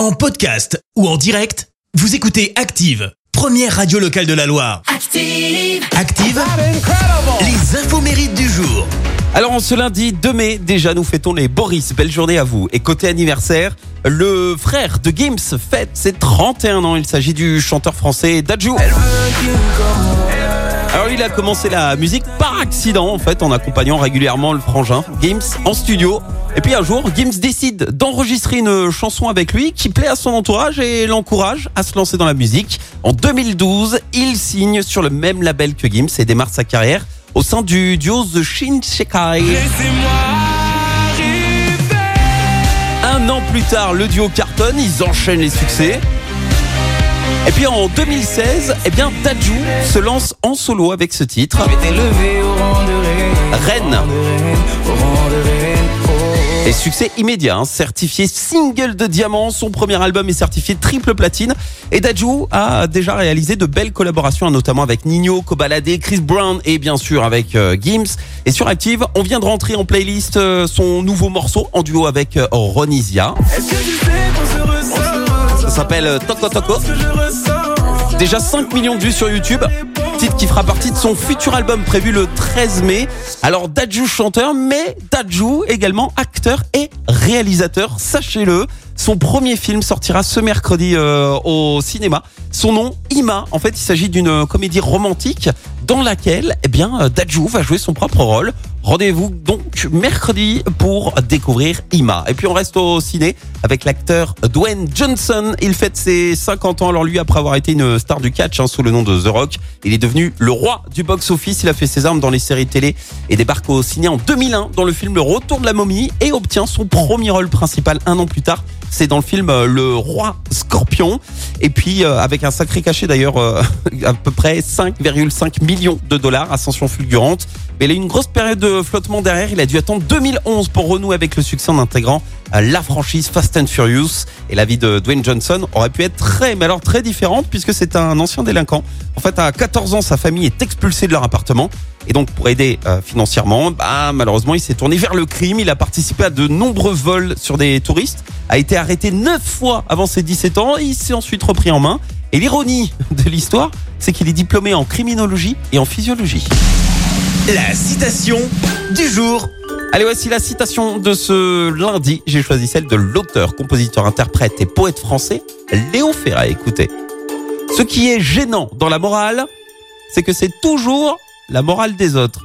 En podcast ou en direct, vous écoutez Active, première radio locale de la Loire. Active. Active, les infos mérites du jour. Alors, en ce lundi 2 mai, déjà, nous fêtons les Boris. Belle journée à vous. Et côté anniversaire, le frère de Gims fête ses 31 ans. Il s'agit du chanteur français Dadju. Alors, il a commencé la musique par accident, en fait, en accompagnant régulièrement le frangin Gims en studio. Et puis un jour, Gims décide d'enregistrer une chanson avec lui qui plaît à son entourage et l'encourage à se lancer dans la musique. En 2012, il signe sur le même label que Gims et démarre sa carrière au sein du duo The Shin Shekai. Un an plus tard, le duo cartonne, ils enchaînent les succès. Et puis en 2016, eh bien Dadju se lance en solo avec ce titre. Rennes. Et succès immédiat, hein, certifié single de diamant, son premier album est certifié triple platine. Et Dadju a déjà réalisé de belles collaborations, notamment avec Nino, Kobalade, Chris Brown et bien sûr avec euh, Gims. Et sur Active, on vient de rentrer en playlist euh, son nouveau morceau en duo avec euh, Ronisia. Ça s'appelle euh, Toko Toko. Déjà 5 millions de vues sur YouTube. Titre qui fera partie de son futur album prévu le 13 mai. Alors Dadju chanteur, mais Dadju également acteur et réalisateur. Sachez-le, son premier film sortira ce mercredi euh, au cinéma. Son nom, Ima. En fait, il s'agit d'une comédie romantique dans laquelle, eh bien, Dadju va jouer son propre rôle. Rendez-vous donc mercredi pour découvrir Ima. Et puis on reste au ciné avec l'acteur Dwayne Johnson. Il fête ses 50 ans. Alors lui, après avoir été une star du catch hein, sous le nom de The Rock, il est devenu le roi du box-office. Il a fait ses armes dans les séries télé et débarque au ciné en 2001 dans le film Le Retour de la momie et obtient son premier rôle principal un an plus tard. C'est dans le film euh, Le Roi Scorpion. Et puis euh, avec un sacré cachet d'ailleurs, euh, à peu près 5,5 millions de dollars, ascension fulgurante. Mais il a eu une grosse période de flottement derrière. Il a dû attendre 2011 pour renouer avec le succès en intégrant la franchise Fast and Furious. Et la vie de Dwayne Johnson aurait pu être très, mais alors très différente puisque c'est un ancien délinquant. En fait, à 14 ans, sa famille est expulsée de leur appartement. Et donc, pour aider financièrement, bah, malheureusement, il s'est tourné vers le crime. Il a participé à de nombreux vols sur des touristes, a été arrêté neuf fois avant ses 17 ans. Et il s'est ensuite repris en main. Et l'ironie de l'histoire, c'est qu'il est diplômé en criminologie et en physiologie. La citation du jour. Allez, voici la citation de ce lundi. J'ai choisi celle de l'auteur, compositeur, interprète et poète français Léo Ferret. Écoutez, ce qui est gênant dans la morale, c'est que c'est toujours la morale des autres.